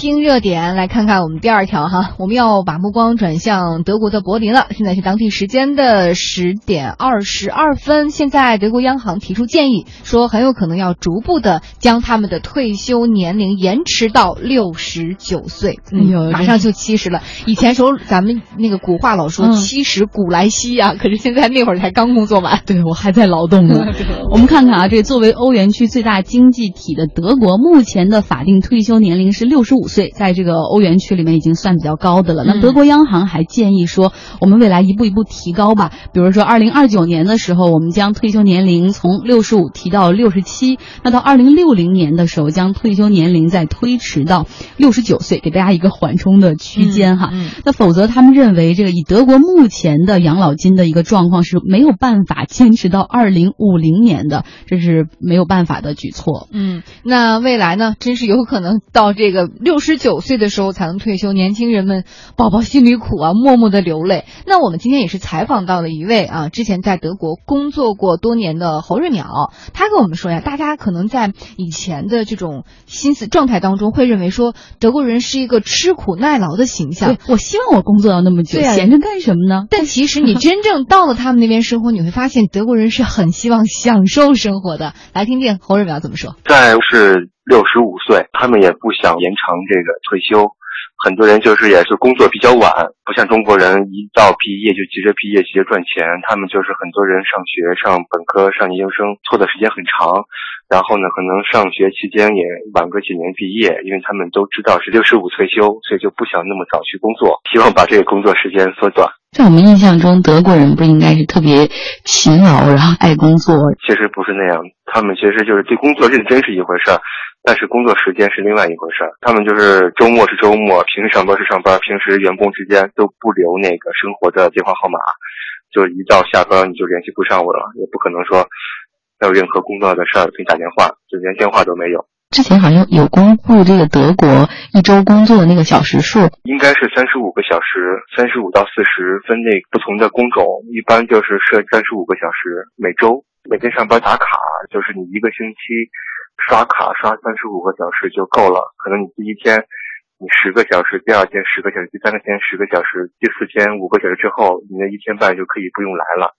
听热点，来看看我们第二条哈，我们要把目光转向德国的柏林了。现在是当地时间的十点二十二分，现在德国央行提出建议，说很有可能要逐步的将他们的退休年龄延迟到六十九岁。马上就七十了。以前时候咱们那个古话老说七十古来稀啊，可是现在那会儿才刚工作完，对我还在劳动呢。我们看看啊，这作为欧元区最大经济体的德国，目前的法定退休年龄是六十五。岁，在这个欧元区里面已经算比较高的了。那德国央行还建议说，我们未来一步一步提高吧。比如说，二零二九年的时候，我们将退休年龄从六十五提到六十七。那到二零六零年的时候，将退休年龄再推迟到六十九岁，给大家一个缓冲的区间哈。那否则，他们认为这个以德国目前的养老金的一个状况是没有办法坚持到二零五零年的，这是没有办法的举措。嗯，那未来呢，真是有可能到这个六。十九岁的时候才能退休，年轻人们宝宝心里苦啊，默默的流泪。那我们今天也是采访到了一位啊，之前在德国工作过多年的侯瑞淼，他跟我们说呀，大家可能在以前的这种心思状态当中，会认为说德国人是一个吃苦耐劳的形象。我希望我工作要那么久，闲着干什么呢？但其实你真正到了他们那边生活，你会发现德国人是很希望享受生活的。来听听侯瑞淼怎么说。在是。六十五岁，他们也不想延长这个退休。很多人就是也是工作比较晚，不像中国人一到毕业就急着毕业，急着赚钱。他们就是很多人上学，上本科、上研究生，拖的时间很长。然后呢，可能上学期间也晚个几年毕业，因为他们都知道是六十五退休，所以就不想那么早去工作，希望把这个工作时间缩短。在我们印象中，德国人不应该是特别勤劳，然后爱工作？其实不是那样，他们其实就是对工作认真是一回事儿。但是工作时间是另外一回事儿，他们就是周末是周末，平时上班是上班，平时员工之间都不留那个生活的电话号码，就一到下班你就联系不上我了，也不可能说还有任何工作的事儿给你打电话，就连电话都没有。之前好像有公布这个德国一周工作的那个小时数，应该是三十五个小时，三十五到四十，分那不同的工种，一般就是设三十五个小时每周，每天上班打卡，就是你一个星期。刷卡刷三十五个小时就够了，可能你第一天你十个小时，第二天十个小时，第三个天十个小时，第四天五个小时之后，你那一天半就可以不用来了。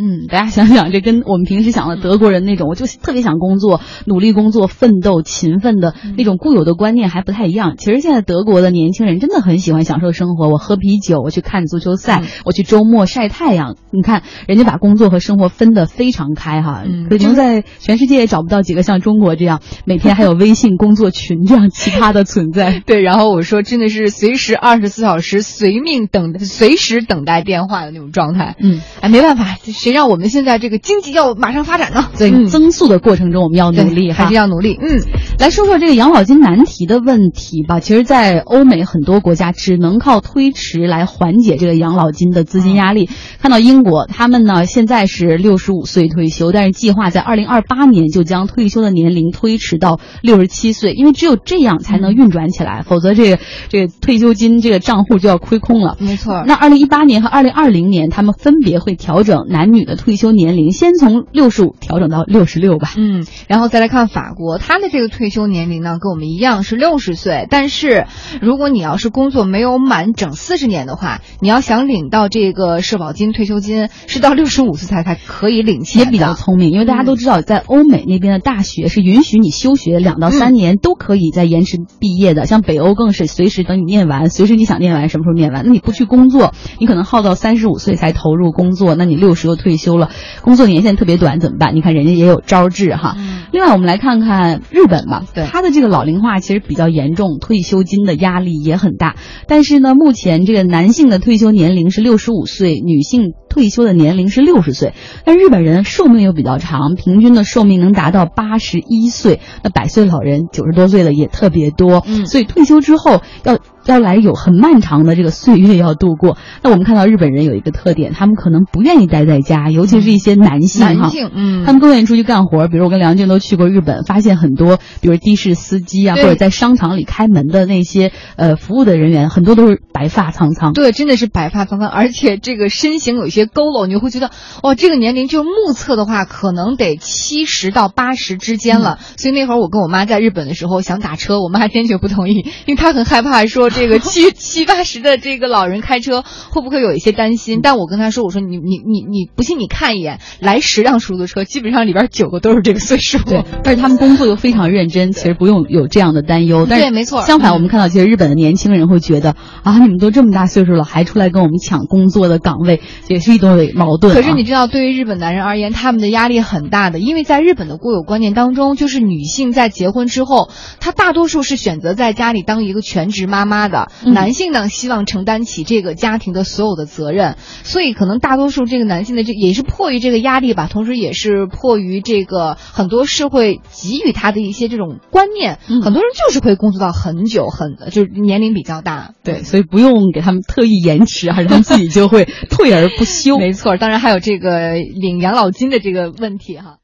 嗯，大家想想，这跟我们平时想的德国人那种，我就特别想工作、努力工作、奋斗、勤奋的那种固有的观念还不太一样。其实现在德国的年轻人真的很喜欢享受生活，我喝啤酒，我去看足球赛，我去周末晒太阳。你看，人家把工作和生活分得非常开哈，可能在全世界也找不到几个像中国这样每天还有微信工作群这样奇葩的存在。对，然后我说真的是随时二十四小时随命等，随时等待电话的那种状态。嗯，哎，没办法。谁让我们现在这个经济要马上发展呢？所以增速的过程中，我们要努力，还是要努力。嗯，来说说这个养老金难题的问题吧。其实，在欧美很多国家，只能靠推迟来缓解这个养老金的资金压力。看到英国，他们呢现在是六十五岁退休，但是计划在二零二八年就将退休的年龄推迟到六十七岁，因为只有这样才能运转起来，否则这个这个退休金这个账户就要亏空了。没错。那二零一八年和二零二零年，他们分别会调整男女。女的退休年龄先从六十五调整到六十六吧。嗯，然后再来看法国，他的这个退休年龄呢，跟我们一样是六十岁。但是如果你要是工作没有满整四十年的话，你要想领到这个社保金、退休金，是到六十五岁才才可以领。也比较聪明，因为大家都知道，在欧美那边的大学是允许你休学两到三年都可以再延迟毕业的。像北欧更是随时等你念完，随时你想念完什么时候念完。那你不去工作，你可能耗到三十五岁才投入工作，那你六十又退。休了，工作年限特别短，怎么办？你看人家也有招治哈。另外，我们来看看日本吧，对他的这个老龄化其实比较严重，退休金的压力也很大。但是呢，目前这个男性的退休年龄是六十五岁，女性退休的年龄是六十岁。但日本人寿命又比较长，平均的寿命能达到八十一岁，那百岁老人九十多岁的也特别多。嗯，所以退休之后要。要来有很漫长的这个岁月要度过，那我们看到日本人有一个特点，他们可能不愿意待在家，尤其是一些男性哈，男性，嗯，他们更愿意出去干活。比如我跟梁静都去过日本，发现很多，比如的士司机啊，或者在商场里开门的那些呃服务的人员，很多都是。白发苍苍。对，真的是白发苍苍，而且这个身形有一些佝偻，你会觉得哇，这个年龄就目测的话，可能得七十到八十之间了。所以那会儿我跟我妈在日本的时候想打车，我妈坚决不同意，因为她很害怕说这个七七八十的这个老人开车会不会有一些担心。但我跟他说，我说你你你你不信你看一眼，来十辆出租车，基本上里边九个都是这个岁数。对，但是他们工作又非常认真，其实不用有这样的担忧。但是对没错相反，嗯我们看到其实日本的年轻人会觉得啊，你们都这么大岁数了，还出来跟我们抢工作的岗位，也是一种矛盾啊。可是你知道，对于日本男人而言，他们的压力很大的，因为在日本的固有观念当中，就是女性在结婚之后，她大多数是选择在家里当一个全职妈妈的，嗯男性呢希望承担起这个家庭的所有的责任，所以可能大多数这个男性的这也是迫于这个压力吧，同时也是迫于这个很多社会给予他的一些这种观念，嗯很多人就是会工作到很久，很就是年龄比较大。对，所以不用给他们特意延迟，而是他们自己就会退而不休。没错，当然还有这个领养老金的这个问题哈。